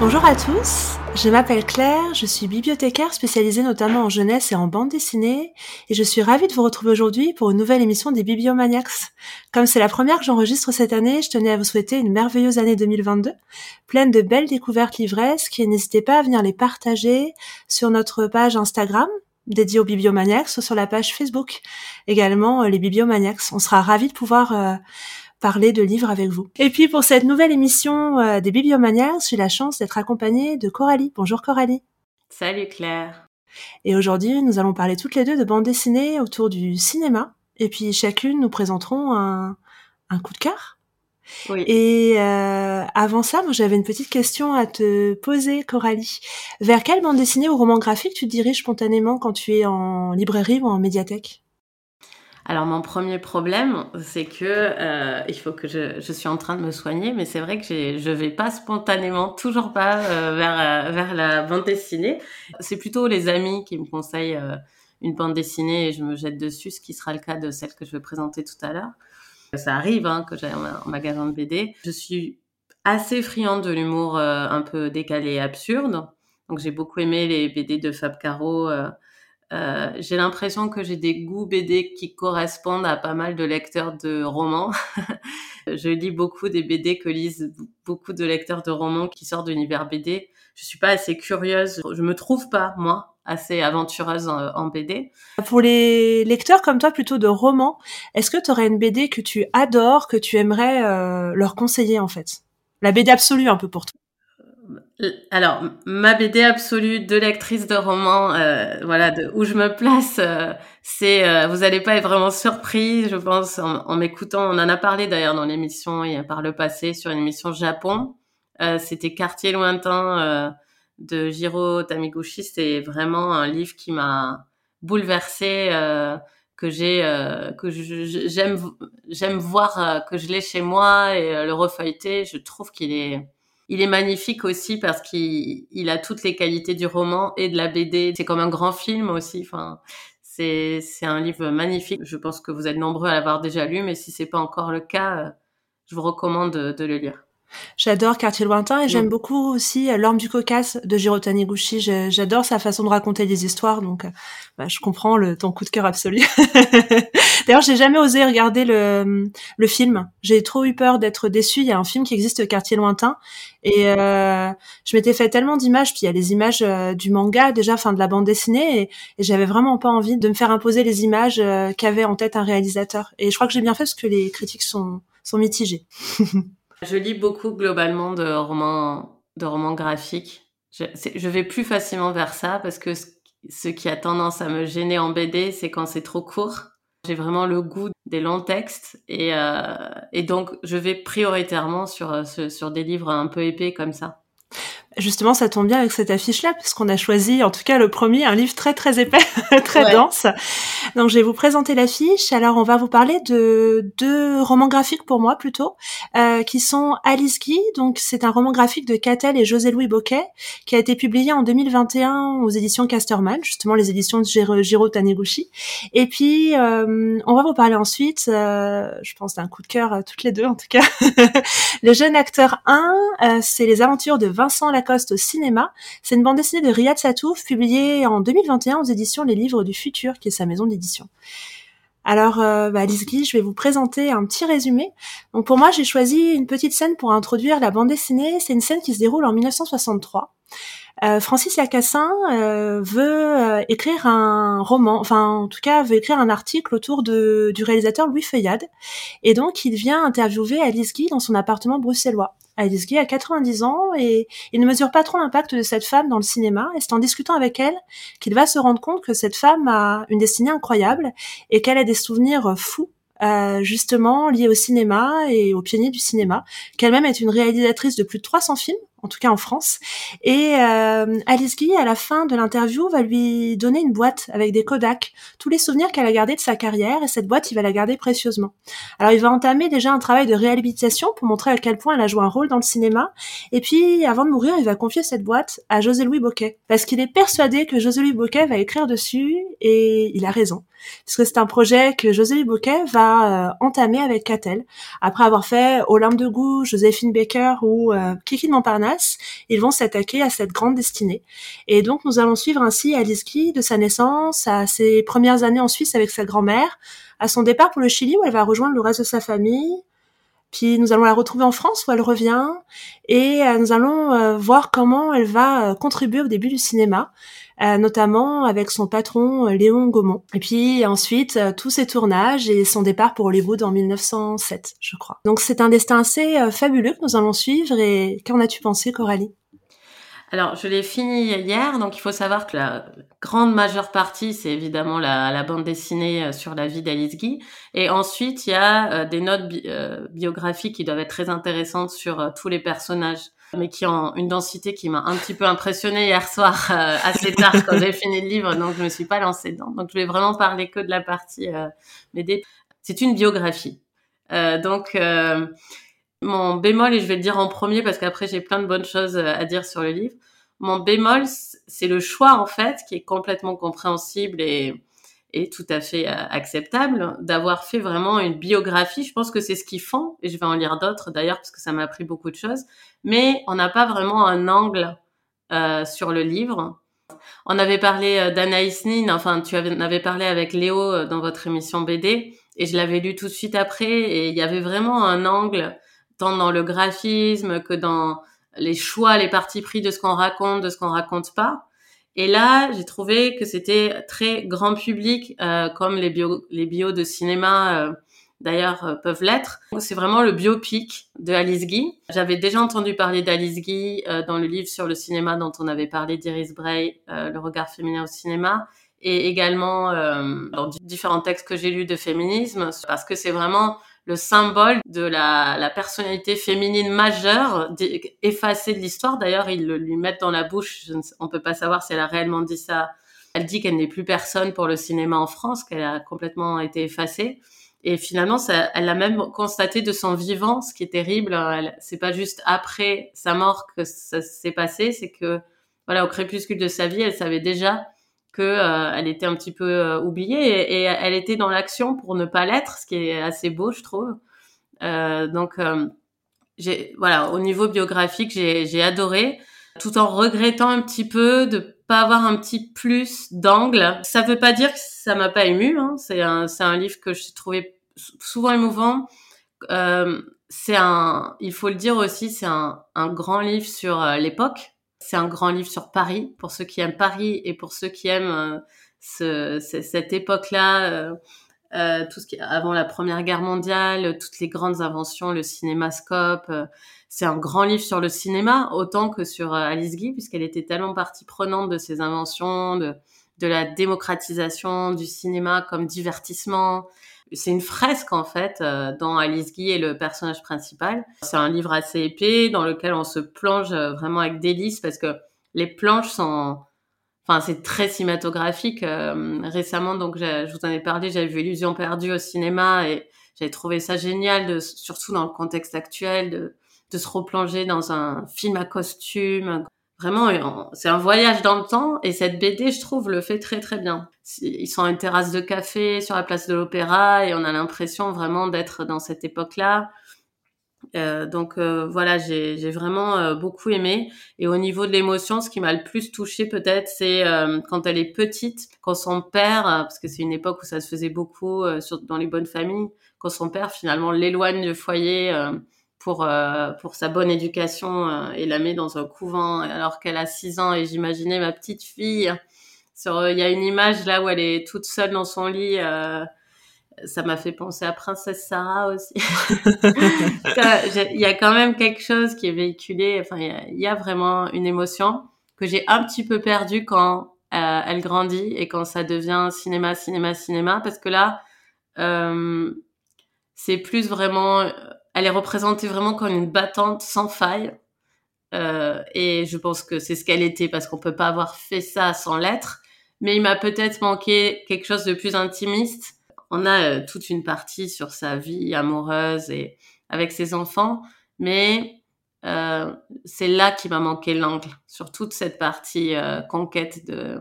Bonjour à tous, je m'appelle Claire, je suis bibliothécaire spécialisée notamment en jeunesse et en bande dessinée, et je suis ravie de vous retrouver aujourd'hui pour une nouvelle émission des Bibliomaniacs. Comme c'est la première que j'enregistre cette année, je tenais à vous souhaiter une merveilleuse année 2022, pleine de belles découvertes livresques, et n'hésitez pas à venir les partager sur notre page Instagram, dédiée aux Bibliomaniacs, ou sur la page Facebook, également euh, les Bibliomaniacs. On sera ravis de pouvoir... Euh, parler de livres avec vous. Et puis pour cette nouvelle émission euh, des Bibliomaniacs, j'ai la chance d'être accompagnée de Coralie. Bonjour Coralie. Salut Claire. Et aujourd'hui, nous allons parler toutes les deux de bande dessinée autour du cinéma. Et puis chacune, nous présenterons un, un coup de cœur. Oui. Et euh, avant ça, moi j'avais une petite question à te poser, Coralie. Vers quelle bande dessinée ou roman graphique tu te diriges spontanément quand tu es en librairie ou en médiathèque? Alors mon premier problème, c'est que euh, il faut que je, je suis en train de me soigner, mais c'est vrai que je vais pas spontanément, toujours pas euh, vers euh, vers la bande dessinée. C'est plutôt les amis qui me conseillent euh, une bande dessinée et je me jette dessus, ce qui sera le cas de celle que je vais présenter tout à l'heure. Ça arrive hein, que j'ai un, magasin de BD. Je suis assez friande de l'humour un peu décalé et absurde. Donc j'ai beaucoup aimé les BD de Fab Caro. Euh, j'ai l'impression que j'ai des goûts BD qui correspondent à pas mal de lecteurs de romans. je lis beaucoup des BD que lisent beaucoup de lecteurs de romans qui sortent de l'univers BD. Je suis pas assez curieuse. Je me trouve pas, moi, assez aventureuse en, BD. Pour les lecteurs comme toi, plutôt de romans, est-ce que tu aurais une BD que tu adores, que tu aimerais euh, leur conseiller en fait? La BD absolue un peu pour toi alors, ma BD absolue de lectrice de roman, euh, voilà, de où je me place, euh, c'est, euh, vous allez pas être vraiment surpris, je pense, en, m'écoutant. On en a parlé d'ailleurs dans l'émission et par le passé sur une émission Japon. C'était Quartier lointain de Jiro Tamiguchi. C'est vraiment un livre qui m'a bouleversée, que j'ai, que j'aime, j'aime voir, que je l'ai chez moi et le refeuilleter. Je trouve qu'il est il est magnifique aussi parce qu'il a toutes les qualités du roman et de la BD. C'est comme un grand film aussi. Enfin, c'est c'est un livre magnifique. Je pense que vous êtes nombreux à l'avoir déjà lu, mais si c'est pas encore le cas, euh, je vous recommande de le lire. J'adore Quartier lointain et j'aime mm. beaucoup aussi euh, L'Orme du Caucase de Jiro Taniguchi. J'adore sa façon de raconter des histoires, donc euh, bah, je comprends le, ton coup de cœur absolu. D'ailleurs, j'ai jamais osé regarder le, le film. J'ai trop eu peur d'être déçue. Il y a un film qui existe, Quartier lointain, et euh, je m'étais fait tellement d'images. Puis il y a les images du manga déjà, enfin de la bande dessinée, et, et j'avais vraiment pas envie de me faire imposer les images qu'avait en tête un réalisateur. Et je crois que j'ai bien fait parce que les critiques sont sont mitigées. Je lis beaucoup globalement de romans, de romans graphiques. Je, je vais plus facilement vers ça parce que ce, qui a tendance à me gêner en BD, c'est quand c'est trop court. J'ai vraiment le goût des longs textes et, euh, donc je vais prioritairement sur, euh, sur des livres un peu épais comme ça. Justement, ça tombe bien avec cette affiche-là, puisqu'on a choisi, en tout cas le premier, un livre très très épais, très dense. Donc je vais vous présenter l'affiche. Alors on va vous parler de deux romans graphiques pour moi plutôt, euh, qui sont Alice Guy. Donc c'est un roman graphique de Catel et José-Louis Boquet, qui a été publié en 2021 aux éditions Casterman, justement les éditions de Giro, Taniguchi. Et puis euh, on va vous parler ensuite, euh, je pense d'un coup de cœur toutes les deux en tout cas, le jeune acteur 1, c'est les aventures de Vincent Lacoste au cinéma. C'est une bande dessinée de Riyad Satouf, publiée en 2021 aux éditions Les Livres du Futur, qui est sa maison d'édition. Alors, euh, bah, Alice Guy, je vais vous présenter un petit résumé. Donc pour moi, j'ai choisi une petite scène pour introduire la bande dessinée. C'est une scène qui se déroule en 1963. Euh, Francis Lacassin euh, veut euh, écrire un roman, enfin en tout cas veut écrire un article autour de, du réalisateur Louis Feuillade, et donc il vient interviewer Alice Guy dans son appartement bruxellois. Alice Guy a 90 ans et il ne mesure pas trop l'impact de cette femme dans le cinéma, et c'est en discutant avec elle qu'il va se rendre compte que cette femme a une destinée incroyable et qu'elle a des souvenirs fous euh, justement liés au cinéma et au pionnier du cinéma, qu'elle-même est une réalisatrice de plus de 300 films en tout cas en France. Et euh, Alice Guy, à la fin de l'interview, va lui donner une boîte avec des Kodak, tous les souvenirs qu'elle a gardés de sa carrière, et cette boîte, il va la garder précieusement. Alors il va entamer déjà un travail de réhabilitation pour montrer à quel point elle a joué un rôle dans le cinéma, et puis avant de mourir, il va confier cette boîte à José-Louis Boquet, parce qu'il est persuadé que José-Louis Boquet va écrire dessus, et il a raison parce que c'est un projet que José Bouquet va euh, entamer avec Catel. Après avoir fait Olympe de Goût, Joséphine Baker ou euh, Kiki de Montparnasse, ils vont s'attaquer à cette grande destinée. Et donc nous allons suivre ainsi Alice de sa naissance à ses premières années en Suisse avec sa grand-mère, à son départ pour le Chili où elle va rejoindre le reste de sa famille, puis nous allons la retrouver en France où elle revient et euh, nous allons voir comment elle va contribuer au début du cinéma. Euh, notamment avec son patron euh, Léon Gaumont. Et puis ensuite, euh, tous ses tournages et son départ pour Hollywood en 1907, je crois. Donc c'est un destin assez fabuleux que nous allons suivre. Et qu'en as-tu pensé, Coralie? Alors, je l'ai fini hier, donc il faut savoir que la grande majeure partie, c'est évidemment la, bande dessinée sur la vie d'Alice Guy. Et ensuite, il y a des notes biographiques qui doivent être très intéressantes sur tous les personnages mais qui ont une densité qui m'a un petit peu impressionnée hier soir euh, assez tard quand j'ai fini le livre, donc je me suis pas lancée dedans. Donc je vais vraiment parler que de la partie euh, m'aider. C'est une biographie. Euh, donc euh, mon bémol, et je vais le dire en premier parce qu'après j'ai plein de bonnes choses à dire sur le livre. Mon bémol, c'est le choix en fait qui est complètement compréhensible et est tout à fait euh, acceptable d'avoir fait vraiment une biographie. Je pense que c'est ce qu'ils font, et je vais en lire d'autres d'ailleurs parce que ça m'a appris beaucoup de choses. Mais on n'a pas vraiment un angle euh, sur le livre. On avait parlé euh, d'Anaïs Nin, enfin tu avais, avais parlé avec Léo euh, dans votre émission BD, et je l'avais lu tout de suite après, et il y avait vraiment un angle tant dans le graphisme que dans les choix, les parties pris de ce qu'on raconte, de ce qu'on raconte pas. Et là, j'ai trouvé que c'était très grand public, euh, comme les bio, les bios de cinéma, euh, d'ailleurs, euh, peuvent l'être. C'est vraiment le biopic de Alice Guy. J'avais déjà entendu parler d'Alice Guy euh, dans le livre sur le cinéma dont on avait parlé d'Iris Bray, Le regard féminin au cinéma, et également dans différents textes que j'ai lus de féminisme, parce que c'est vraiment le symbole de la, la personnalité féminine majeure, effacée de l'histoire. D'ailleurs, ils le lui mettent dans la bouche. Je ne, on peut pas savoir si elle a réellement dit ça. Elle dit qu'elle n'est plus personne pour le cinéma en France, qu'elle a complètement été effacée. Et finalement, ça, elle l'a même constaté de son vivant, ce qui est terrible. C'est pas juste après sa mort que ça s'est passé, c'est que voilà, au crépuscule de sa vie, elle savait déjà que euh, elle était un petit peu euh, oubliée et, elle était dans l'action pour ne pas l'être, ce qui est assez beau, je trouve. Euh, donc, j'ai voilà, au niveau biographique, j'ai adoré, tout en regrettant un petit peu de pas avoir un petit plus d'angle. Ça veut pas dire que ça m'a pas ému. Hein. C'est un c'est un livre que j'ai trouvé souvent émouvant. c'est un, il faut le dire aussi, c'est un, un grand livre sur l'époque c'est un grand livre sur Paris, pour ceux qui aiment Paris et pour ceux qui aiment euh, cette époque-là, euh, euh, tout ce qui avant la Première Guerre mondiale, toutes les grandes inventions, le cinémascope. c'est un grand livre sur le cinéma, autant que sur Alice Guy, puisqu'elle était tellement partie prenante de ces inventions, de, de la démocratisation du cinéma comme divertissement, c'est une fresque en fait euh, dont Alice Guy est le personnage principal. C'est un livre assez épais dans lequel on se plonge euh, vraiment avec délice parce que les planches sont, enfin c'est très cinématographique. Euh, récemment donc je vous en ai parlé, j'avais vu Illusion perdue au cinéma et j'avais trouvé ça génial, de, surtout dans le contexte actuel, de, de se replonger dans un film à costume, Vraiment, c'est un voyage dans le temps et cette BD, je trouve, le fait très très bien. Ils sont à une terrasse de café sur la place de l'Opéra et on a l'impression vraiment d'être dans cette époque-là. Euh, donc euh, voilà, j'ai vraiment euh, beaucoup aimé. Et au niveau de l'émotion, ce qui m'a le plus touché peut-être, c'est quand elle est petite, quand son père, parce que c'est une époque où ça se faisait beaucoup dans les bonnes familles, quand son père finalement l'éloigne du foyer pour euh, pour sa bonne éducation euh, et la met dans un couvent alors qu'elle a 6 ans et j'imaginais ma petite fille sur il y a une image là où elle est toute seule dans son lit euh, ça m'a fait penser à Princesse Sarah aussi. il y a quand même quelque chose qui est véhiculé. Enfin, il y a, vraiment une émotion que j'ai un petit peu perdue quand elle grandit et quand ça devient cinéma, cinéma, cinéma, parce que là, c'est plus vraiment elle est représentée vraiment comme une battante sans faille. euh, et je pense que c'est ce qu'elle était parce qu'on peut pas avoir fait ça sans l'être. Mais il m'a peut-être manqué quelque chose de plus intimiste. On a euh, toute une partie sur sa vie amoureuse et avec ses enfants, mais euh, c'est là qui m'a manqué l'angle sur toute cette partie euh, conquête de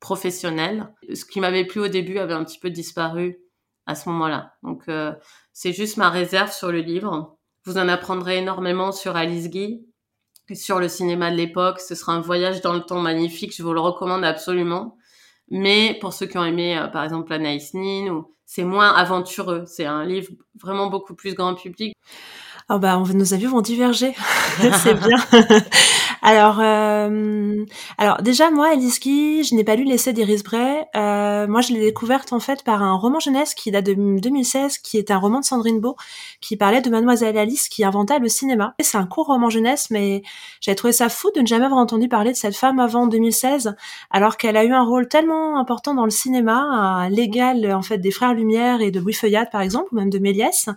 professionnelle. Ce qui m'avait plu au début avait un petit peu disparu à ce moment-là. Donc euh, c'est juste ma réserve sur le livre. Vous en apprendrez énormément sur Alice Guy, sur le cinéma de l'époque. Ce sera un voyage dans le temps magnifique. Je vous le recommande absolument. Mais pour ceux qui ont aimé, euh, par exemple, Anaïs Nin, c'est moins aventureux. C'est un livre vraiment beaucoup plus grand public. Oh bah, on, nos avis vont diverger. c'est bien. Alors, euh, alors déjà moi, Alice je n'ai pas lu l'essai d'Iris Bray. Euh, moi, je l'ai découverte en fait par un roman jeunesse qui date de 2016, qui est un roman de Sandrine Beau, qui parlait de Mademoiselle Alice qui inventa le cinéma. C'est un court roman jeunesse, mais j'ai trouvé ça fou de ne jamais avoir entendu parler de cette femme avant 2016, alors qu'elle a eu un rôle tellement important dans le cinéma, l'égal en fait des Frères Lumière et de Louis Feuillade par exemple, ou même de Méliès.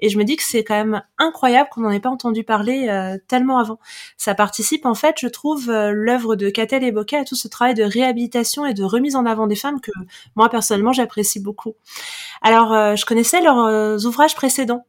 Et je me dis que c'est quand même incroyable qu'on n'en ait pas entendu parler euh, tellement avant. Ça participe en fait, je trouve, euh, l'œuvre de Catel et Bocquet à tout ce travail de réhabilitation et de remise en avant des femmes que moi personnellement j'apprécie beaucoup. Alors, euh, je connaissais leurs ouvrages précédents.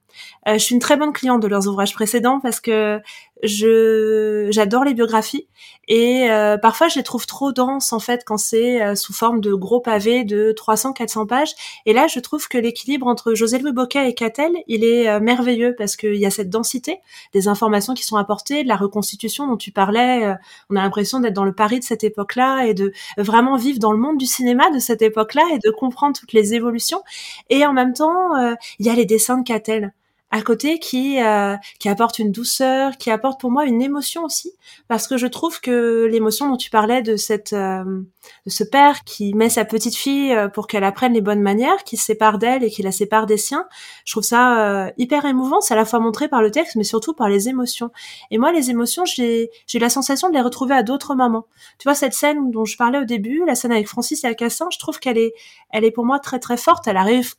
Euh, je suis une très bonne cliente de leurs ouvrages précédents parce que je j'adore les biographies et euh, parfois je les trouve trop denses en fait quand c'est euh, sous forme de gros pavés de 300-400 pages. Et là je trouve que l'équilibre entre José Louis Bocquet et Catel il est merveilleux parce qu'il y a cette densité des informations qui sont apportées de la reconstitution dont tu parlais on a l'impression d'être dans le Paris de cette époque-là et de vraiment vivre dans le monde du cinéma de cette époque-là et de comprendre toutes les évolutions. Et en même temps il y a les dessins de Catel à côté qui euh, qui apporte une douceur, qui apporte pour moi une émotion aussi, parce que je trouve que l'émotion dont tu parlais de cette euh, de ce père qui met sa petite fille euh, pour qu'elle apprenne les bonnes manières, qui se sépare d'elle et qui la sépare des siens, je trouve ça hyper émouvant. C'est à la fois montré par le texte, mais surtout par les émotions. Et moi, les émotions, j'ai j'ai la sensation de les retrouver à d'autres moments. Tu vois cette scène dont je parlais au début, la scène avec Francis et Alcassin, je trouve qu'elle est elle est pour moi très très forte. Elle arrive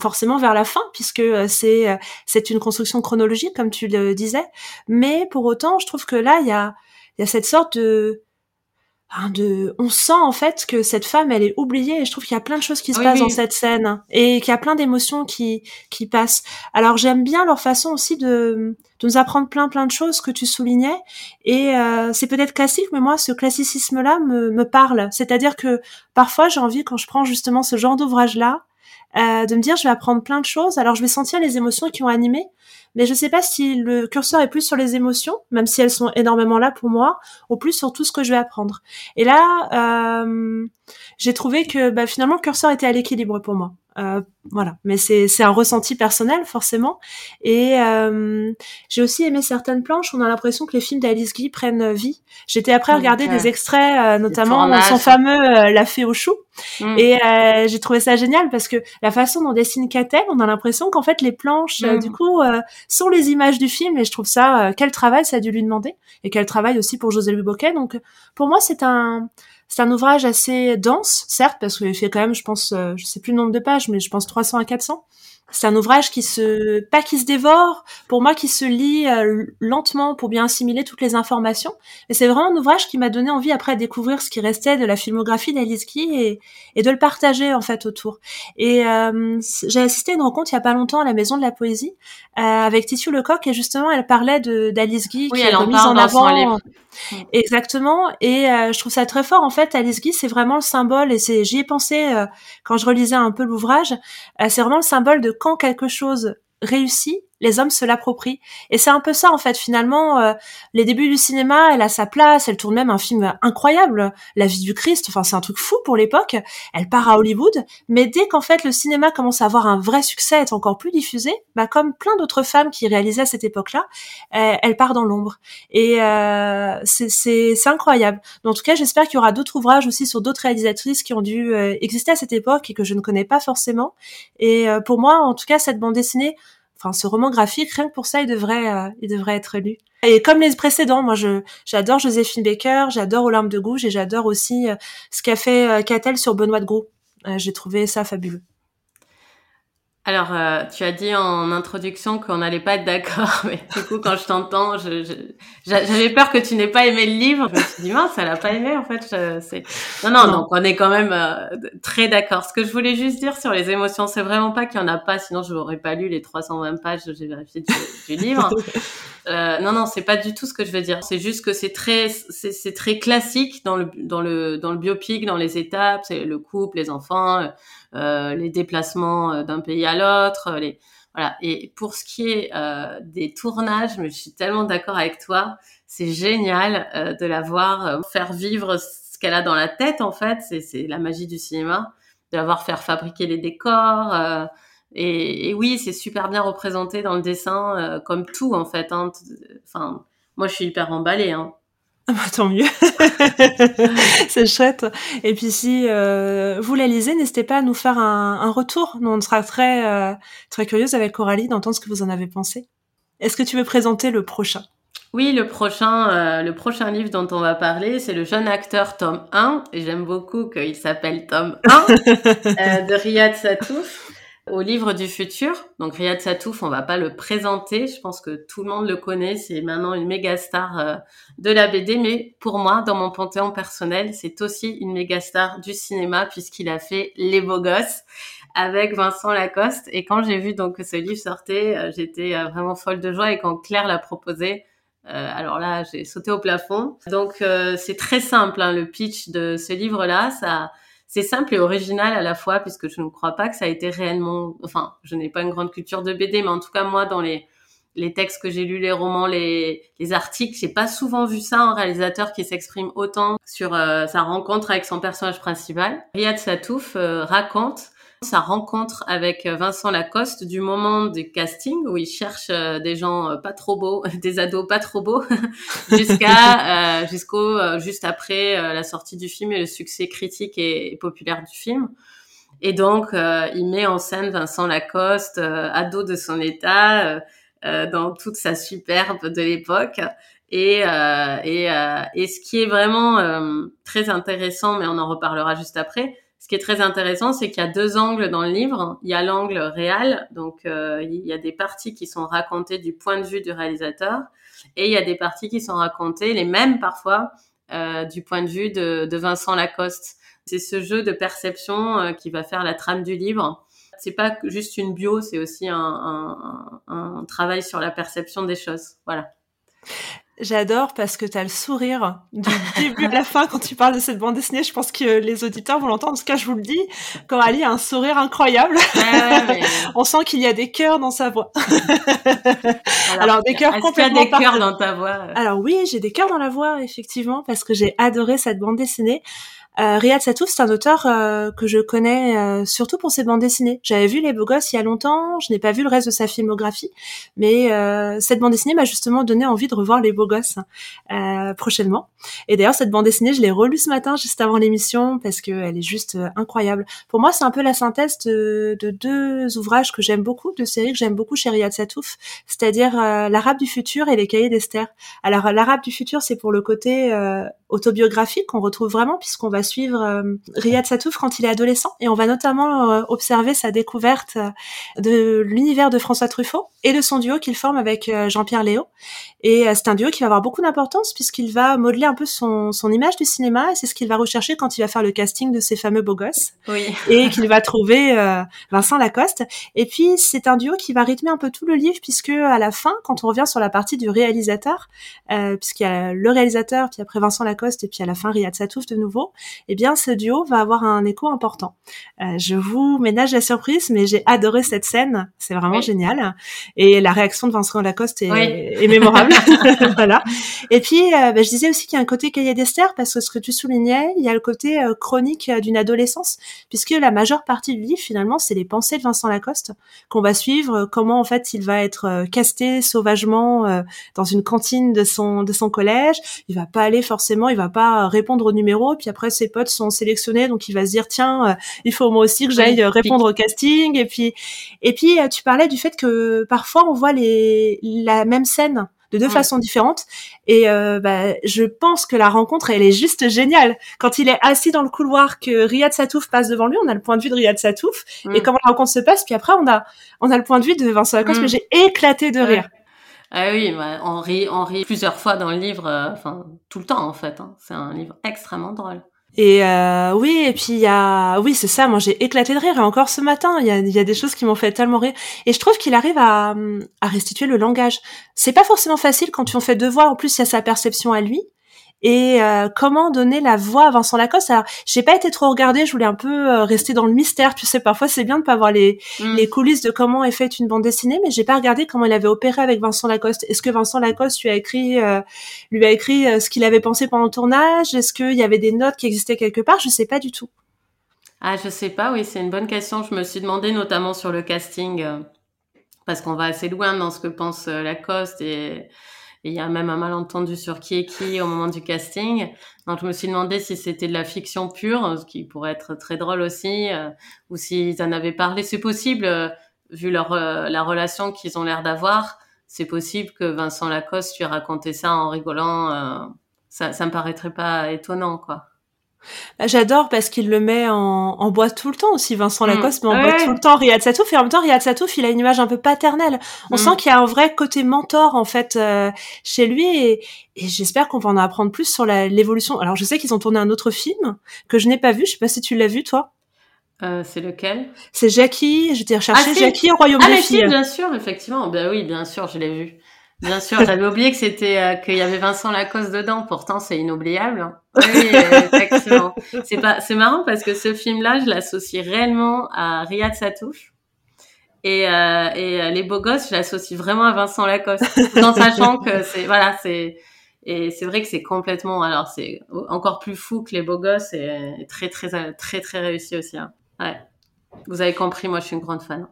forcément vers la fin puisque euh, c'est euh, c'est une construction chronologique comme tu le disais. Mais pour autant je trouve que là il y a il y a cette sorte de de on sent en fait que cette femme elle est oubliée. Et je trouve qu'il y a plein de choses qui se passent dans cette scène et qu'il y a plein d'émotions qui qui passent. Alors j'aime bien leur façon aussi de de nous apprendre plein plein de choses que tu soulignais. Et euh, c'est peut-être classique mais moi ce classicisme là me me parle. C'est-à-dire que parfois j'ai envie quand je prends justement ce genre d'ouvrage là euh, de me dire je vais apprendre plein de choses. Alors je vais sentir les émotions qui ont animé, mais je sais pas si le curseur est plus sur les émotions, même si elles sont énormément là pour moi, ou plus sur tout ce que je vais apprendre. Et là, euh, j'ai trouvé que bah, finalement le curseur était à l'équilibre pour moi. Euh, voilà, mais c'est un ressenti personnel forcément. Et euh, j'ai aussi aimé certaines planches. On a l'impression que les films d'Alice Guy prennent vie. J'étais après à regarder des extraits, euh, notamment son fameux La Fée au chou, mm. et j'ai trouvé ça génial parce que la façon dont dessine Catel, on a l'impression qu'en fait les planches, mm. du coup, sont les images du film. Et je trouve ça quel travail ça a dû lui demander et quel travail aussi pour José Louis Bocquet. Donc pour moi c'est un c'est un ouvrage assez dense, certes, parce qu'il fait quand même, je pense, euh, je sais plus le nombre de pages, mais je pense 300 à 400 c'est un ouvrage qui se pas qui se dévore pour moi qui se lit euh, lentement pour bien assimiler toutes les informations. Et c'est vraiment un ouvrage qui m'a donné envie après de découvrir ce qui restait de la filmographie d'Alice Guy et, et de le partager en fait autour. Et euh, j'ai assisté à une rencontre il y a pas longtemps à la maison de la poésie euh, avec Tissou Lecoq et justement elle parlait de d'Alice Guy qui est remise en avant. exactement. Et je trouve ça très fort en fait. Alice Guy c'est vraiment le symbole et c'est j'y ai pensé quand je relisais un peu l'ouvrage c'est vraiment le symbole de quand quelque chose réussit, les hommes se l'approprient. Et c'est un peu ça en fait finalement. Euh, les débuts du cinéma, elle a sa place, elle tourne même un film incroyable, La vie du Christ. Enfin c'est un truc fou pour l'époque. Elle part à Hollywood, mais dès qu'en fait le cinéma commence à avoir un vrai succès, être encore plus diffusé, bah comme plein d'autres femmes qui réalisaient à cette époque-là, euh, elle part dans l'ombre. Et euh, c'est incroyable. en tout cas, j'espère qu'il y aura d'autres ouvrages aussi sur d'autres réalisatrices qui ont dû euh, exister à cette époque et que je ne connais pas forcément. Et euh, pour moi, en tout cas, cette bande dessinée enfin ce roman graphique, rien que pour ça, il devrait, euh, il devrait être lu. Et comme les précédents, moi je j'adore Joséphine Baker, j'adore Olympe de Gouges et j'adore aussi euh, ce qu'a fait euh, Catel sur Benoît de Gros. J'ai trouvé ça fabuleux. Alors, euh, tu as dit en introduction qu'on n'allait pas être d'accord, mais du coup, quand je t'entends, je, j'avais peur que tu n'aies pas aimé le livre. Je me suis dit, mince, elle a pas aimé, en fait. c'est... Non, non, donc on est quand même euh, très d'accord. Ce que je voulais juste dire sur les émotions, c'est vraiment pas qu'il y en a pas, sinon je n'aurais pas lu les 320 pages, j'ai vérifié du, du livre. Euh, non, non, c'est pas du tout ce que je veux dire. C'est juste que c'est très, c'est, c'est très classique dans le, dans le, dans le biopic, dans les étapes, c'est le couple, les enfants, les déplacements euh, d'un pays à l'autre, euh, les voilà. Et pour ce qui est des tournages, je suis tellement d'accord avec toi, c'est génial de la voir faire vivre ce qu'elle a dans la tête en fait. C'est, c'est la magie du cinéma, de la voir faire fabriquer les décors. Et, et, oui, c'est super bien représenté dans le dessin, comme tout en fait. Hein. Enfin, moi, je suis hyper emballée. Hein. Ah bah, tant mieux. c'est chouette. Et puis si euh, vous la lisez, n'hésitez pas à nous faire un, un retour. Nous, on sera très euh, très curieuse avec Coralie d'entendre ce que vous en avez pensé. Est-ce que tu veux présenter le prochain? Oui, le prochain, euh, le prochain livre dont on va parler, c'est le jeune acteur Tom 1. Et j'aime beaucoup qu'il s'appelle Tom 1 de Riyad Satouf au livre du futur. Donc Riyad Satouf, on va pas le présenter, je pense que tout le monde le connaît, c'est maintenant une méga star euh, de la BD, mais pour moi, dans mon panthéon personnel, c'est aussi une méga star du cinéma puisqu'il a fait Les Beaux Gosses avec Vincent Lacoste. Et quand j'ai vu donc que ce livre sortait, euh, j'étais euh, vraiment folle de joie et quand Claire l'a proposé, alors là, j'ai sauté au plafond. Donc c'est très simple, hein, le pitch de ce livre-là, ça c'est simple et original à la fois puisque je ne crois pas que ça a été réellement, enfin, je n'ai pas une grande culture de BD, mais en tout cas moi dans les les textes que j'ai lus, les romans, les, les articles, j'ai pas souvent vu ça un réalisateur qui s'exprime autant sur euh, sa rencontre avec son personnage principal. Riyad Satouf euh, raconte sa rencontre avec euh, Vincent Lacoste du moment du casting où il cherche euh, des gens euh, pas trop beaux, des ados pas trop beaux, jusqu'à jusqu'au juste après la sortie du film et le succès critique et, populaire du film. Et donc il met en scène Vincent Lacoste, ado de son état, dans toute sa superbe de l'époque. Et, et, et ce qui est vraiment très intéressant, mais on en reparlera juste après, ce qui est très intéressant, c'est qu'il y a deux angles dans le livre. Il y a l'angle réel, donc euh, il y a des parties qui sont racontées du point de vue du réalisateur, et il y a des parties qui sont racontées, les mêmes parfois, euh, du point de vue de, de Vincent Lacoste. C'est ce jeu de perception euh, qui va faire la trame du livre. C'est pas juste une bio, c'est aussi un, un, un travail sur la perception des choses. Voilà. J'adore parce que tu as le sourire du début à la fin quand tu parles de cette bande dessinée. Je pense que les auditeurs vont l'entendre. En tout cas, je vous le dis, Coralie a un sourire incroyable. On sent qu'il y a des cœurs dans sa voix. Alors, des cœurs complètement. Des cœurs dans ta voix? Alors oui, j'ai des cœurs dans la voix, effectivement, parce que j'ai adoré cette bande dessinée. Euh, Riyad Satouf, c'est un auteur euh, que je connais euh, surtout pour ses bandes dessinées. J'avais vu Les Beaux Gosses il y a longtemps, je n'ai pas vu le reste de sa filmographie, mais euh, cette bande dessinée m'a justement donné envie de revoir Les Beaux Gosses prochainement. Et d'ailleurs, cette bande dessinée, je l'ai relue ce matin juste avant l'émission parce qu'elle est juste incroyable. Pour moi, c'est un peu la synthèse de, de deux ouvrages que j'aime beaucoup, deux séries que j'aime beaucoup chez Riyad Satouf, c'est-à-dire L'Arabe du futur et Les Cahiers d'Esther. Alors, L'Arabe du futur, c'est pour le côté autobiographique qu'on retrouve vraiment puisqu'on va suivre euh, Riyad Satouf quand il est adolescent et on va notamment euh, observer sa découverte euh, de l'univers de François Truffaut et de son duo qu'il forme avec Jean-Pierre Léo. Et c'est un duo qui va avoir beaucoup d'importance puisqu'il va modeler un peu son, son image du cinéma et c'est ce qu'il va rechercher quand il va faire le casting de ses fameux beaux gosses. Oui. Et qu'il va trouver Vincent Lacoste. Et puis c'est un duo qui va rythmer un peu tout le livre puisque à la fin, quand on revient sur la partie du réalisateur, puisqu'il y a le réalisateur puis après Vincent Lacoste et puis à la fin Riyad Satouf de nouveau, eh bien ce duo va avoir un écho important. Euh, je vous ménage la surprise, mais j'ai adoré cette scène, c'est vraiment génial. Et la réaction de Vincent Lacoste est, mémorable. voilà. Et puis euh, bah, je disais aussi qu'il y a un côté cahier d'Esther parce que ce que tu soulignais, il y a le côté euh, chronique d'une adolescence, puisque la majeure partie du livre finalement c'est les pensées de Vincent Lacoste qu'on va suivre, comment en fait il va être casté sauvagement dans une cantine de son de son collège. Il va pas aller forcément, il va pas répondre au numéro, puis après ses potes sont sélectionnés, donc il va se dire tiens, euh, il faut moi aussi que j'aille euh, répondre au casting. Et puis, et puis euh, tu parlais du fait que parfois on voit les la même scène de deux façons différentes. Et euh, bah, je pense que la rencontre, elle est juste géniale. Quand il est assis dans le couloir, que Riyad Satouf passe devant lui, on a le point de vue de Riyad Satouf, et comment la rencontre se passe, puis après on a on a le point de vue de Vincent Lacoste. Mais j'ai éclaté de rire. Ah oui, on rit, on rit plusieurs fois dans le livre, euh, enfin tout le temps en fait. Hein. C'est un livre extrêmement drôle. Et euh, oui, et puis il y a, oui, c'est ça. Moi, j'ai éclaté de rire. Et encore ce matin, il y a, des choses qui m'ont fait tellement rire. Et je trouve qu'il arrive à, à restituer le langage. C'est pas forcément facile quand tu en fais deux voix. En plus, il y a sa perception à lui et euh, comment donner la voix à Vincent Lacoste? Alors, j'ai pas été trop regardée, je voulais un peu euh, rester dans le mystère. Tu sais, parfois c'est bien de pas voir les, mm. les coulisses de comment est faite une bande dessinée, mais j'ai pas regardé comment il avait opéré avec Vincent Lacoste. Est-ce que Vincent Lacoste lui a écrit, euh, lui a écrit ce qu'il avait pensé pendant le tournage? Est-ce qu'il y avait des notes qui existaient quelque part? Je sais pas du tout. Ah, je sais pas. Oui, c'est une bonne question. Je me suis demandé notamment sur le casting parce qu'on va assez loin dans ce que pense Lacoste et il y a même un malentendu sur qui est qui au moment du casting. Donc je me suis demandé si c'était de la fiction pure, ce qui pourrait être très drôle aussi, euh, ou s'ils en avaient parlé. C'est possible, euh, vu leur euh, la relation qu'ils ont l'air d'avoir, c'est possible que Vincent Lacoste lui ait raconté ça en rigolant. ça, ça me paraîtrait pas étonnant, quoi. Bah, j'adore parce qu'il le met en, en boîte tout le temps aussi, Vincent mm. Lacoste, mais en boîte tout le temps Riyad Satouf. Et en même temps, Riyad Satouf, il a une image un peu paternelle. On mm. sent qu'il y a un vrai côté mentor, en fait, euh, chez lui. Et, et j'espère qu'on va en apprendre plus sur l'évolution. Alors, je sais qu'ils ont tourné un autre film que je n'ai pas vu. Je sais pas si tu l'as vu, toi. Euh, c'est lequel? C'est Jackie. J'étais recherché ah, Jackie au Royaume ah, des Filles. bien sûr, effectivement. Ben oui, bien sûr, je l'ai vu. Bien sûr, j'avais oublié que c'était euh, qu'il y avait Vincent Lacoste dedans. Pourtant, c'est inoubliable. Hein. Oui. C'est pas, c'est marrant parce que ce film-là, je l'associe réellement à Riyad Satouf. Et, euh, et euh, les beaux gosses, je l'associe vraiment à Vincent Lacoste, en sachant que c'est voilà, c'est et c'est vrai que c'est complètement alors c'est encore plus fou que les beaux gosses et, très très très très réussi aussi. Hein. Ouais, vous avez compris, moi je suis une grande fan.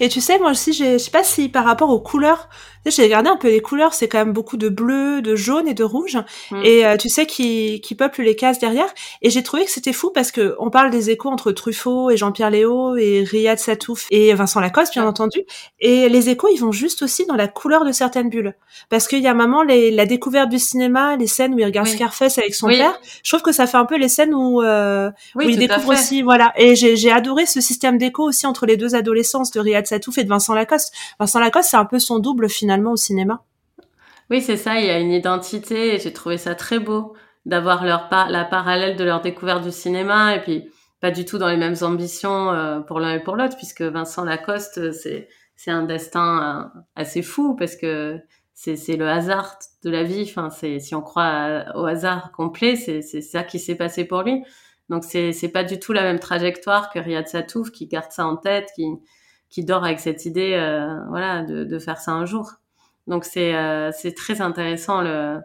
Et tu sais, moi aussi, je sais pas si par rapport aux couleurs, tu sais, j'ai regardé un peu les couleurs, c'est quand même beaucoup de bleu, de jaune et de rouge, mm. et euh, tu sais qui qui peuplent les cases derrière. Et j'ai trouvé que c'était fou parce que on parle des échos entre Truffaut et Jean-Pierre Léo et Riyad Satouf et Vincent Lacoste, bien entendu. Et les échos, ils vont juste aussi dans la couleur de certaines bulles, parce qu'il y a maman les, la découverte du cinéma, les scènes où il regarde Scarface avec son père. Je trouve que ça fait un peu les scènes où, euh, où il découvre aussi, voilà. Et j'ai adoré ce système d'écho aussi entre les deux adolescents de Riyad Satouf et de Vincent Lacoste. Vincent Lacoste, c'est un peu son double finalement au cinéma. Oui, c'est ça, il y a une identité et j'ai trouvé ça très beau d'avoir leur la parallèle de leur découverte du cinéma et puis pas du tout dans les mêmes ambitions euh, pour l'un et pour l'autre puisque Vincent Lacoste, c'est c'est un destin euh, assez fou parce que c'est le hasard de la vie enfin si on croit au hasard complet c'est ça qui s'est passé pour lui donc c'est c'est pas du tout la même trajectoire que Riyad Satouf qui garde ça en tête qui qui dort avec cette idée, euh, voilà, de, de, faire ça un jour. Donc c'est euh, c'est très intéressant. Le,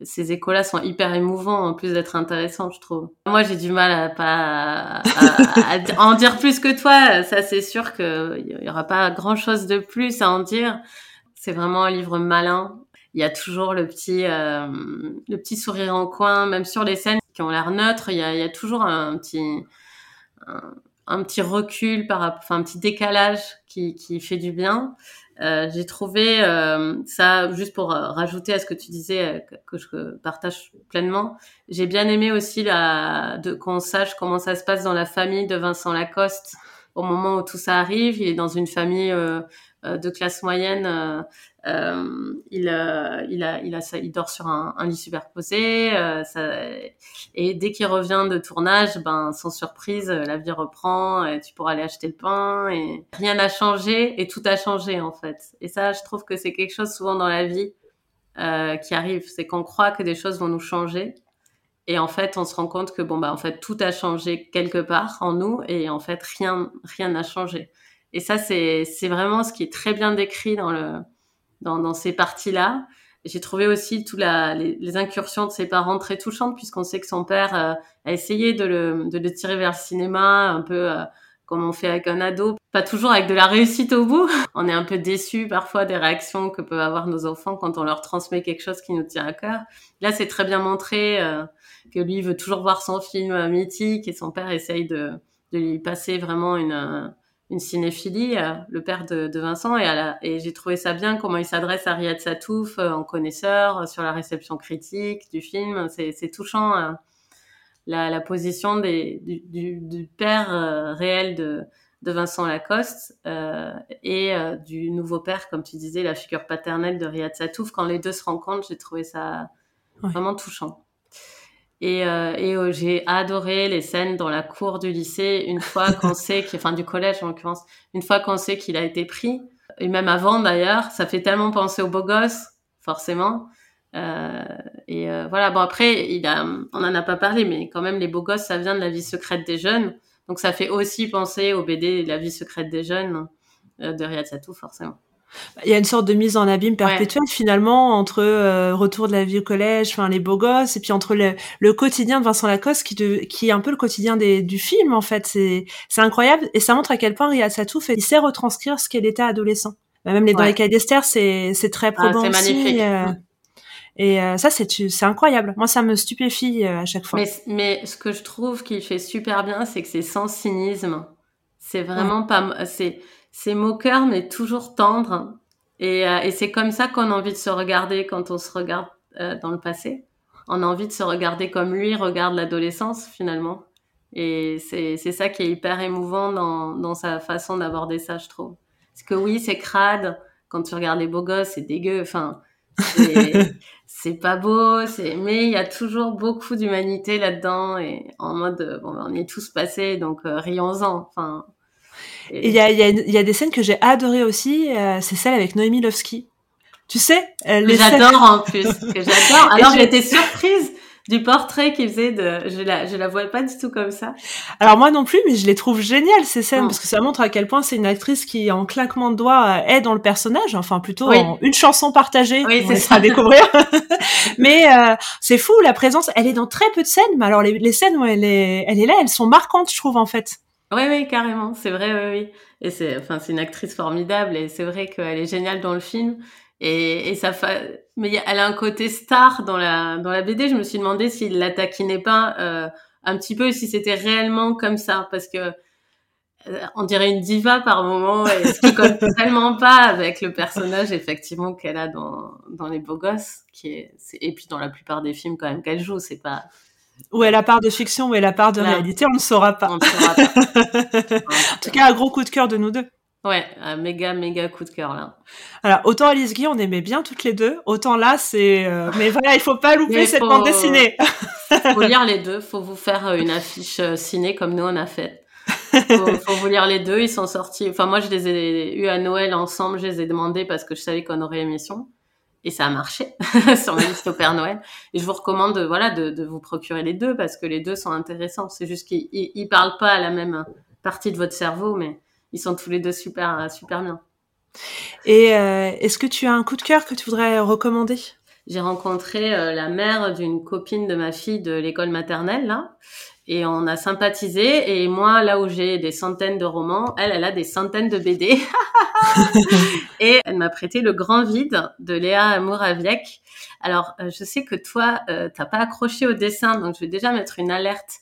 ces échos-là sont hyper émouvants en plus d'être intéressants, je trouve. Moi, j'ai du mal à pas à, en dire plus que toi. Ça, c'est sûr qu'il y aura pas grand-chose de plus à en dire. C'est vraiment un livre malin. Il y a toujours le petit euh, le petit sourire en coin, même sur les scènes qui ont l'air neutres. Il y a, y a toujours un petit un petit recul par enfin un petit décalage qui, qui fait du bien. Euh, j'ai trouvé euh, ça juste pour euh, rajouter à ce que tu disais euh, que, je partage pleinement. J'ai bien aimé aussi la de qu'on sache comment ça se passe dans la famille de Vincent Lacoste au moment où tout ça arrive. Il est dans une famille de classe moyenne euh, il, euh, il, a, il, a, il dort sur un, lit superposé. Euh, ça, et dès qu'il revient de tournage, ben, sans surprise, la vie reprend. Et tu pourras aller acheter le pain. Et rien n'a changé et tout a changé en fait. Et ça, je trouve que c'est quelque chose souvent dans la vie euh, qui arrive. C'est qu'on croit que des choses vont nous changer. Et en fait, on se rend compte que bon bah en fait tout a changé quelque part en nous et en fait rien rien n'a changé. Et ça c'est vraiment ce qui est très bien décrit dans le dans, dans ces parties-là. J'ai trouvé aussi tout la, les, incursions de ses parents très touchantes puisqu'on sait que son père euh, a essayé de le, de le tirer vers le cinéma, un peu euh, comme on fait avec un ado, pas toujours avec de la réussite au bout. On est un peu déçu parfois des réactions que peuvent avoir nos enfants quand on leur transmet quelque chose qui nous tient à cœur. Là, c'est très bien montré euh, que lui veut toujours voir son film mythique et son père essaye de, de lui passer vraiment une une cinéphilie, le père de, de Vincent, et, et j'ai trouvé ça bien comment il s'adresse à Riyad Satouf en connaisseur sur la réception critique du film. C'est touchant la, la, position des, du, du, du père réel de, de Vincent Lacoste euh, et euh, du nouveau père, comme tu disais, la figure paternelle de Riyad Satouf. Quand les deux se rencontrent, j'ai trouvé ça vraiment touchant. Et, euh, et euh, j'ai adoré les scènes dans la cour du lycée, une fois qu'on sait, qu'il, enfin du collège en l'occurrence, une fois qu'on sait qu'il a été pris, et même avant d'ailleurs, ça fait tellement penser aux beaux gosses, forcément. Euh, et voilà, bon après, il a, on en a pas parlé, mais quand même les beaux gosses, ça vient de la vie secrète des jeunes. Donc ça fait aussi penser au BD La vie secrète des jeunes euh, de Riyad Satou, forcément. Il y a une sorte de mise en abîme perpétuelle finalement entre euh, retour de la vie au collège, enfin les beaux gosses, et puis entre le, le quotidien de Vincent Lacoste qui, de, qui est un peu le quotidien des, du film en fait. C'est incroyable et ça montre à quel point Riyad Satouf il sait retranscrire ce qu'est l'état adolescent. Bah, même les dans les cahiers d'Esther, c'est très ah, probant ah, c'est magnifique. Euh, et euh, ça, c'est c'est incroyable. Moi, ça me stupéfie à chaque fois. Mais, mais ce que je trouve qu'il fait super bien, c'est que c'est sans cynisme. C'est vraiment pas, c'est c'est moqueur, mais toujours tendre. Et, euh, et c'est comme ça qu'on a envie de se regarder quand on se regarde dans le passé. On a envie de se regarder comme lui regarde l'adolescence finalement. Et c'est c'est ça qui est hyper émouvant dans dans sa façon d'aborder ça, je trouve. Parce que oui, c'est crade. Quand tu regardes les beaux gosses, c'est dégueu. Enfin, c'est pas beau, c'est mais il y a toujours beaucoup d'humanité là-dedans et en mode euh, bon ben, on est tous passés donc euh, rions-en. Enfin. Il y a il y a, y a des scènes que j'ai adorées aussi, euh, c'est celle avec Noémie Lovski. Tu sais, j'adore en plus, que j'adore. Alors j'étais surprise du portrait qu'il faisait de je la je la vois pas du tout comme ça. Alors moi non plus mais je les trouve géniales ces scènes parce que ça montre à quel point c'est une actrice qui en claquement de doigts est dans le personnage enfin plutôt en une chanson partagée oui, c'est ça. à découvrir. Mais euh, c'est fou la présence elle est dans très peu de scènes mais alors les, les scènes où elle est elle est là elles sont marquantes je trouve en fait oui, oui, carrément, c'est vrai, oui, oui. Et c'est, enfin, c'est une actrice formidable et c'est vrai qu'elle est géniale dans le film. Et, et ça fait, mais elle a un côté star dans la dans la BD. Je me suis demandé s'il la taquinait pas euh, un petit peu, si c'était réellement comme ça, parce que euh, on dirait une diva par moment, et ce qui colle tellement pas avec le personnage effectivement qu'elle a dans dans les beaux gosses, qui est, et puis dans la plupart des films quand même qu'elle joue, c'est pas où est la part de fiction, où est la part de réalité, on ne saura pas. On ne saura pas. en tout cas, un gros coup de cœur de nous deux. Ouais, un méga méga coup de cœur là. Alors autant Alice Guy on aimait bien toutes les deux, autant là c'est euh, mais voilà il faut pas louper cette bande dessinée. faut lire les deux, faut vous faire euh, une affiche euh, ciné comme nous on a fait. Faut, faut vous lire les deux, ils sont sortis. Enfin moi je les ai eu à Noël ensemble, je les ai demandés parce que je savais qu'on aurait émission et ça a marché sur ma liste au Père Noël. Et je vous recommande voilà de, de vous procurer les deux parce que les deux sont intéressants. C'est juste qu'ils ils parlent pas à la même partie de votre cerveau mais ils sont tous les deux super, super bien. Et euh, est-ce que tu as un coup de cœur que tu voudrais recommander? J'ai rencontré euh, la mère d'une copine de ma fille de l'école maternelle là, et on a sympathisé. Et moi, là où j'ai des centaines de romans, elle, elle a des centaines de BD. et elle m'a prêté Le Grand Vide de Léa Mouraviec. Alors, je sais que toi, euh, t'as pas accroché au dessin, donc je vais déjà mettre une alerte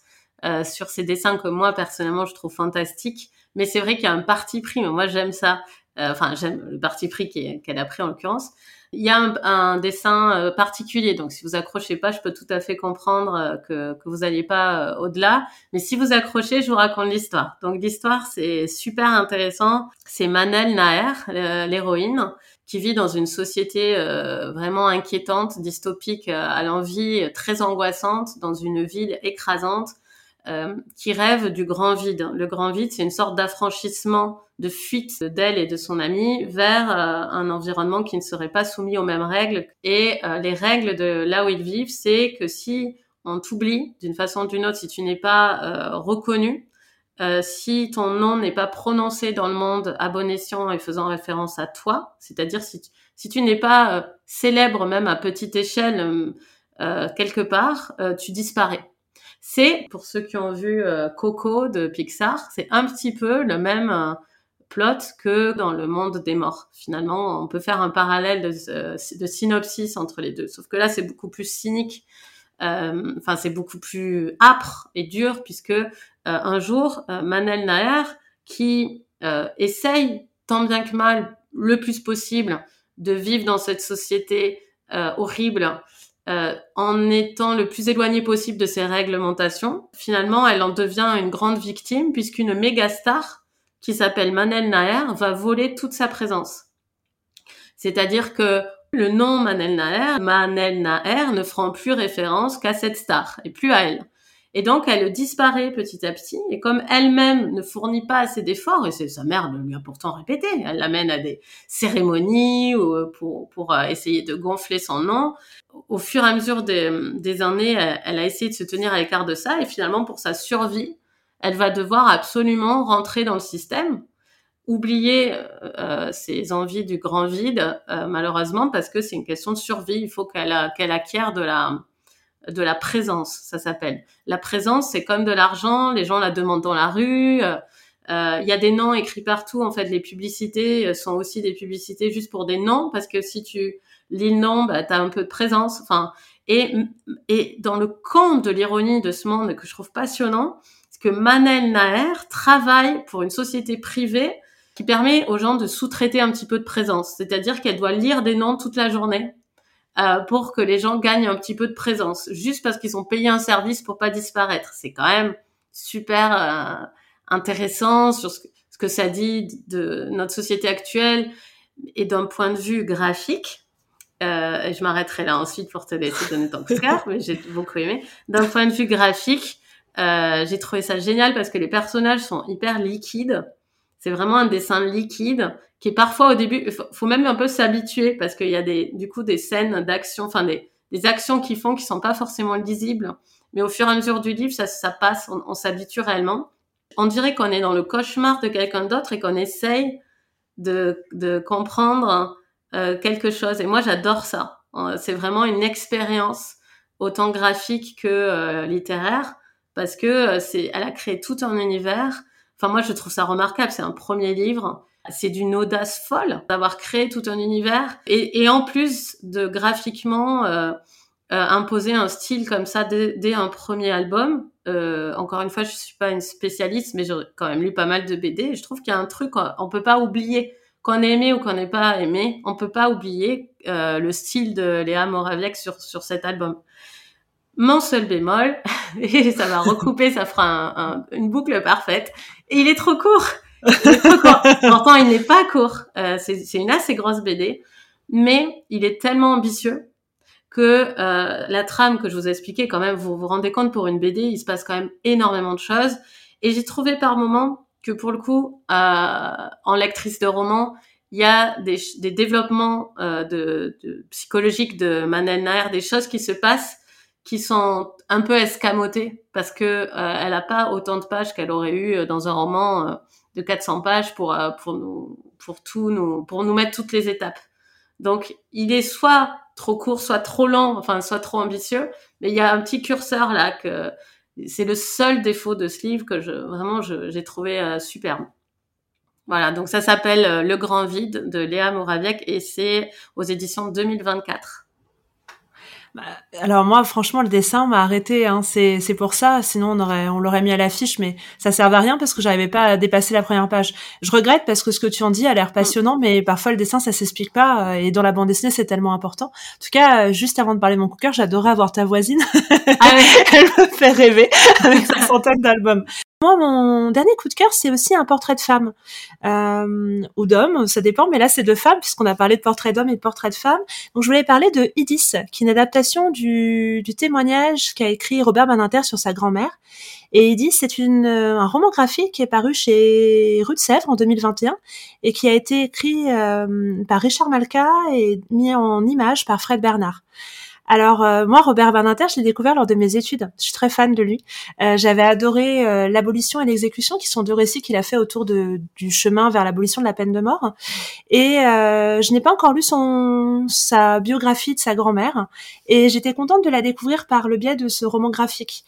sur ces dessins que moi personnellement je trouve fantastiques. Mais c'est vrai qu'il y a un parti pris. Mais moi, j'aime ça. Euh, enfin, j'aime le parti pris qu'elle a pris en l'occurrence. Il y a un, dessin euh, particulier, donc si vous accrochez pas, je peux tout à fait comprendre euh, que, que vous n'alliez pas au-delà. Mais si vous accrochez, je vous raconte l'histoire. Donc l'histoire, c'est super intéressant. C'est Manel Naer, l'héroïne, qui vit dans une société vraiment inquiétante, dystopique, à l'envie, très angoissante, dans une ville écrasante euh, qui rêve du grand vide. Le grand vide, c'est une sorte d'affranchissement, de fuite d'elle et de son ami vers euh, un environnement qui ne serait pas soumis aux mêmes règles. Et euh, les règles de là où ils vivent, c'est que si on t'oublie d'une façon ou d'une autre, si tu n'es pas reconnu, si ton nom n'est pas prononcé dans le monde à bon escient et faisant référence à toi, c'est-à-dire si tu, si tu n'es pas célèbre même à petite échelle quelque part, tu disparais. C'est, pour ceux qui ont vu euh, Coco de Pixar, c'est un petit peu le même euh, plot que dans le monde des morts. Finalement, on peut faire un parallèle de, euh, synopsis entre les deux. Sauf que là, c'est beaucoup plus cynique. Enfin, c'est beaucoup plus âpre et dur puisque un jour, Manel Naer, qui essaye tant bien que mal le plus possible de vivre dans cette société horrible euh, en étant le plus éloigné possible de ces réglementations. Finalement, elle en devient une grande victime puisqu'une méga star qui s'appelle Manel Naer va voler toute sa présence. C'est-à-dire que le nom Manel Naer, Manel Naer ne fera plus référence qu'à cette star et plus à elle. Et donc, elle disparaît petit à petit. Et comme elle-même ne fournit pas assez d'efforts, et c'est sa mère lui a pourtant répété, elle l'amène à des cérémonies ou pour, pour euh, essayer de gonfler son nom. Au fur et à mesure des, des années, elle, a essayé de se tenir à l'écart de ça. Et finalement, pour sa survie, elle va devoir absolument rentrer dans le système oublier euh, ses envies du grand vide, euh, malheureusement, parce que c'est une question de survie. Il faut qu'elle qu'elle acquiert de la de la présence, ça s'appelle. La présence, c'est comme de l'argent. Les gens la demandent dans la rue. Euh, il y a des noms écrits partout. En fait, les publicités sont aussi des publicités juste pour des noms, parce que si tu lis le nom, bah, tu as un peu de présence. Enfin, et, et dans le conte de l'ironie de ce monde que je trouve passionnant, c'est que Manel Naer travaille pour une société privée qui permet aux gens de sous-traiter un petit peu de présence. C'est-à-dire qu'elle doit lire des noms toute la journée euh, pour que les gens gagnent un petit peu de présence, juste parce qu'ils ont payé un service pour pas disparaître. C'est quand même super euh, intéressant sur ce que, ça dit de notre société actuelle et d'un point de vue graphique. Euh, je m'arrêterai là ensuite pour te laisser donner ton cœur, mais j'ai beaucoup aimé. D'un point de vue graphique, euh, j'ai trouvé ça génial parce que les personnages sont hyper liquides c'est vraiment un dessin liquide qui parfois au début, faut, même un peu s'habituer parce qu'il y a des, du coup, des scènes d'action, enfin des, des actions qui font qui sont pas forcément lisibles. Mais au fur et à mesure du livre, ça, ça passe, on, s'habitue réellement. On dirait qu'on est dans le cauchemar de quelqu'un d'autre et qu'on essaye de, de comprendre euh, quelque chose. Et moi, j'adore ça. Euh, c'est vraiment une expérience autant graphique que euh, littéraire parce que euh, c'est, elle a créé tout un univers Enfin, moi, je trouve ça remarquable. C'est un premier livre. C'est d'une audace folle d'avoir créé tout un univers et, et en plus de graphiquement euh, euh, imposer un style comme ça dès, dès un premier album. Euh, encore une fois, je suis pas une spécialiste, mais j'ai quand même lu pas mal de BD. Et je trouve qu'il y a un truc on peut pas oublier qu'on ait aimé ou qu'on n'ait pas aimé, on peut pas oublier euh, le style de Léa Moraviec sur sur cet album mon seul bémol, et ça va recouper, ça fera un, une boucle parfaite, il est trop court. Pourtant, il n'est pas court. Euh, c'est une assez grosse BD, mais il est tellement ambitieux que euh, la trame que je vous ai expliquée, quand même, vous vous rendez compte, pour une BD, il se passe quand même énormément de choses. Et j'ai trouvé par moments que pour le coup, euh, en lectrice de roman, il y a des, des développements euh, de, de, psychologiques de Manel Nair, des choses qui se passent qui sont un peu escamotées parce que euh, elle a pas autant de pages qu'elle aurait eu euh, dans un roman de 400 pages pour pour nous pour tout nous pour nous mettre toutes les étapes. Donc il est soit trop court, soit trop lent, enfin soit trop ambitieux, mais il y a un petit curseur là que c'est le seul défaut de ce livre que je vraiment j'ai trouvé superbe. Voilà, donc ça s'appelle Le Grand Vide de Léa Moraviec et c'est aux éditions 2024. Bah, alors moi, franchement, le dessin m'a arrêté. Hein. C'est c'est pour ça. Sinon, on aurait on l'aurait mis à l'affiche, mais ça servait à rien parce que j'arrivais pas à dépasser la première page. Je regrette parce que ce que tu en dis a l'air mm. passionnant, mais parfois le dessin ça s'explique pas. Euh, et dans la bande dessinée, c'est tellement important. En tout cas, euh, juste avant de parler de mon coup de cœur, j'adorais avoir ta voisine. Ah Elle me fait rêver avec sa centaine d'albums. Moi, mon dernier coup de cœur, c'est aussi un portrait de femme euh, ou d'homme, ça dépend, mais là c'est de femme puisqu'on a parlé de portrait d'homme et de portrait de femme. Donc je voulais parler de Idis, qui est une adaptation du, témoignage qu'a écrit Robert Beninter sur sa grand-mère. Et Idis, c'est une, un roman graphique qui est paru chez Rue de Sèvres en 2021 et qui a été écrit euh, par Richard Malka et mis en image par Fred Bernard. Alors euh, moi, Robert Berninter, je l'ai découvert lors de mes études. Je suis très fan de lui. Euh, j'avais adoré euh, l'abolition et l'exécution, qui sont deux récits qu'il a fait autour de, du chemin vers l'abolition de la peine de mort. Et je n'ai pas encore lu son sa biographie de sa grand-mère, et j'étais contente de la découvrir par le biais de ce roman graphique.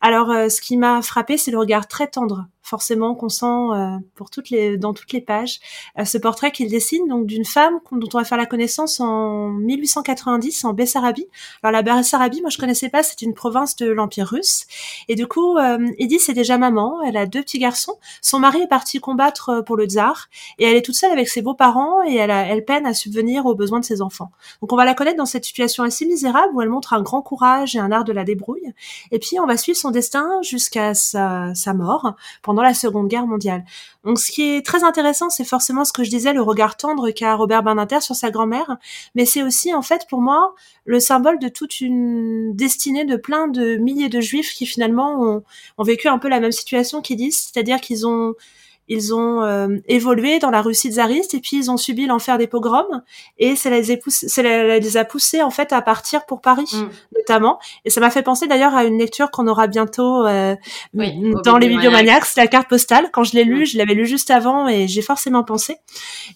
Alors, ce qui m'a frappé, c'est le regard très tendre forcément qu'on sent euh, pour toutes les dans toutes les pages euh, ce portrait qu'il dessine donc d'une femme dont on va faire la connaissance en 1890 en Bessarabie. Alors la Bessarabie, moi je connaissais pas, c'est une province de l'Empire russe et du coup Edith c'est déjà maman, elle a deux petits garçons. Son mari est parti combattre pour le tsar et elle est toute seule avec ses beaux-parents et elle, a, elle peine à subvenir aux besoins de ses enfants. Donc on va la connaître dans cette situation assez misérable où elle montre un grand courage et un art de la débrouille. Et puis on va suivre son destin jusqu'à sa, sa mort la Seconde Guerre mondiale. Donc ce qui est très intéressant, c'est forcément ce que je disais, le regard tendre qu'a Robert Berninter sur sa grand-mère, mais c'est aussi en fait pour moi le symbole de toute une destinée de plein de milliers de juifs qui finalement ont, ont vécu un peu la même situation disent, c'est-à-dire qu'ils ont ils ont euh, évolué dans la Russie tsariste et puis ils ont subi l'enfer des pogroms et ça les, a poussés, ça les a poussés en fait à partir pour Paris mm. notamment et ça m'a fait penser d'ailleurs à une lecture qu'on aura bientôt euh, dans les bibliomaniacs, la carte postale. Quand je l'ai lu, mm. je l'avais lu juste avant et j'ai forcément pensé.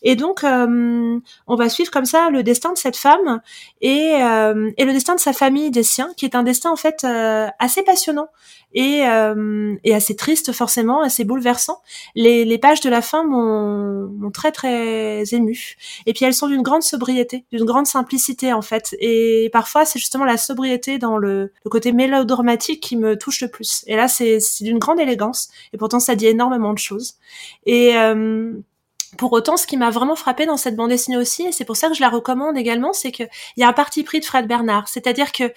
Et donc euh, on va suivre comme ça le destin de cette femme et, et le destin de sa famille des siens, qui est un destin en fait assez passionnant et, et assez triste forcément, assez bouleversant. Les les, pages de la fin m'ont très très ému. Et puis elles sont d'une grande sobriété, d'une grande simplicité en fait. Et parfois c'est justement la sobriété dans le, côté mélodramatique qui me touche le plus. Et là c'est d'une grande élégance. Et pourtant ça dit énormément de choses. Et euh, pour autant, ce qui m'a vraiment frappé dans cette bande dessinée aussi, et c'est pour ça que je la recommande également, c'est qu'il y a un parti pris de Fred Bernard. C'est-à-dire que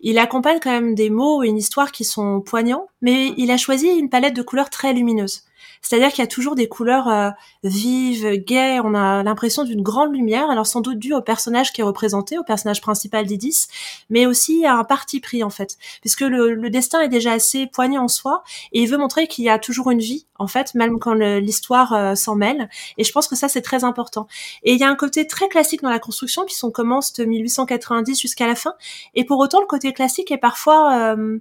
il accompagne quand même des mots et une histoire qui sont poignants, mais il a choisi une palette de couleurs très lumineuse. C'est-à-dire qu'il y a toujours des couleurs euh, vives, gaies, on a l'impression d'une grande lumière, alors sans doute dû au personnage qui est représenté, au personnage principal d'Idis, mais aussi à un parti pris en fait, puisque le, destin est déjà assez poignant en soi, et il veut montrer qu'il y a toujours une vie, en fait, même quand l'histoire euh, s'en mêle, et je pense que ça c'est très important. Et il y a un côté très classique dans la construction, puisqu'on commence de 1890 jusqu'à la fin, et pour autant le côté classique est parfois... Euh,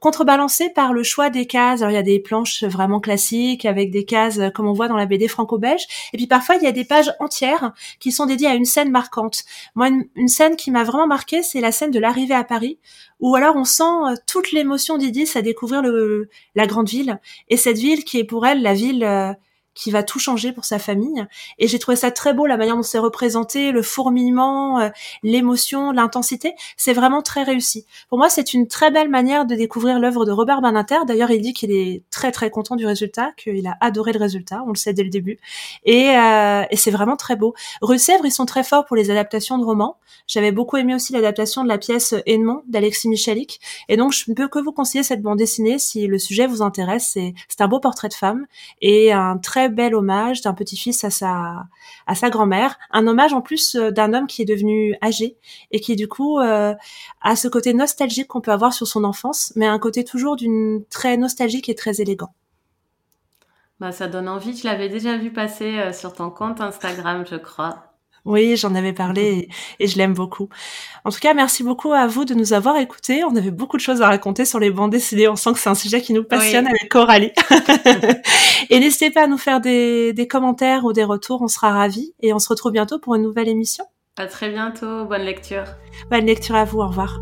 contrebalancé par le choix des cases. Alors il y a des planches vraiment classiques avec des cases euh, comme on voit dans la BD franco-belge. Et puis parfois il y a des pages entières qui sont dédiées à une scène marquante. Moi une, scène qui m'a vraiment marqué, c'est la scène de l'arrivée à Paris, où alors on sent euh, toute l'émotion d'Idis à découvrir le, la grande ville et cette ville qui est pour elle la ville euh, qui va tout changer pour sa famille. Et j'ai trouvé ça très beau, la manière dont c'est représenté, le fourmillement, euh, l'émotion, l'intensité. C'est vraiment très réussi. Pour moi, c'est une très belle manière de découvrir l'œuvre de Robert Beninter. D'ailleurs, il dit qu'il est très très content du résultat, qu'il a adoré le résultat. On le sait dès le début. Et, euh, et c'est vraiment très beau. Rue Sèvres, ils sont très forts pour les adaptations de romans. J'avais beaucoup aimé aussi l'adaptation de la pièce Edmond d'Alexis Michalik. Et donc, je ne peux que vous conseiller cette bande dessinée si le sujet vous intéresse. C'est un beau portrait de femme et un très bel hommage d'un petit-fils à sa à sa grand-mère, un hommage en plus euh, d'un homme qui est devenu âgé et qui du coup euh, a ce côté nostalgique qu'on peut avoir sur son enfance, mais un côté toujours d'une très nostalgique et très élégant. Bah, ça donne envie. Je l'avais déjà vu passer euh, sur ton compte Instagram, je crois. Oui, j'en avais parlé et, je l'aime beaucoup. En tout cas, merci beaucoup à vous de nous avoir écoutés. On avait beaucoup de choses à raconter sur les bandes dessinées. On sent que c'est un sujet qui nous passionne avec Coralie. et n'hésitez pas à nous faire des, des commentaires ou des retours. On sera ravis. Et on se retrouve bientôt pour une nouvelle émission. À très bientôt. Bonne lecture. Bonne lecture à vous. Au revoir.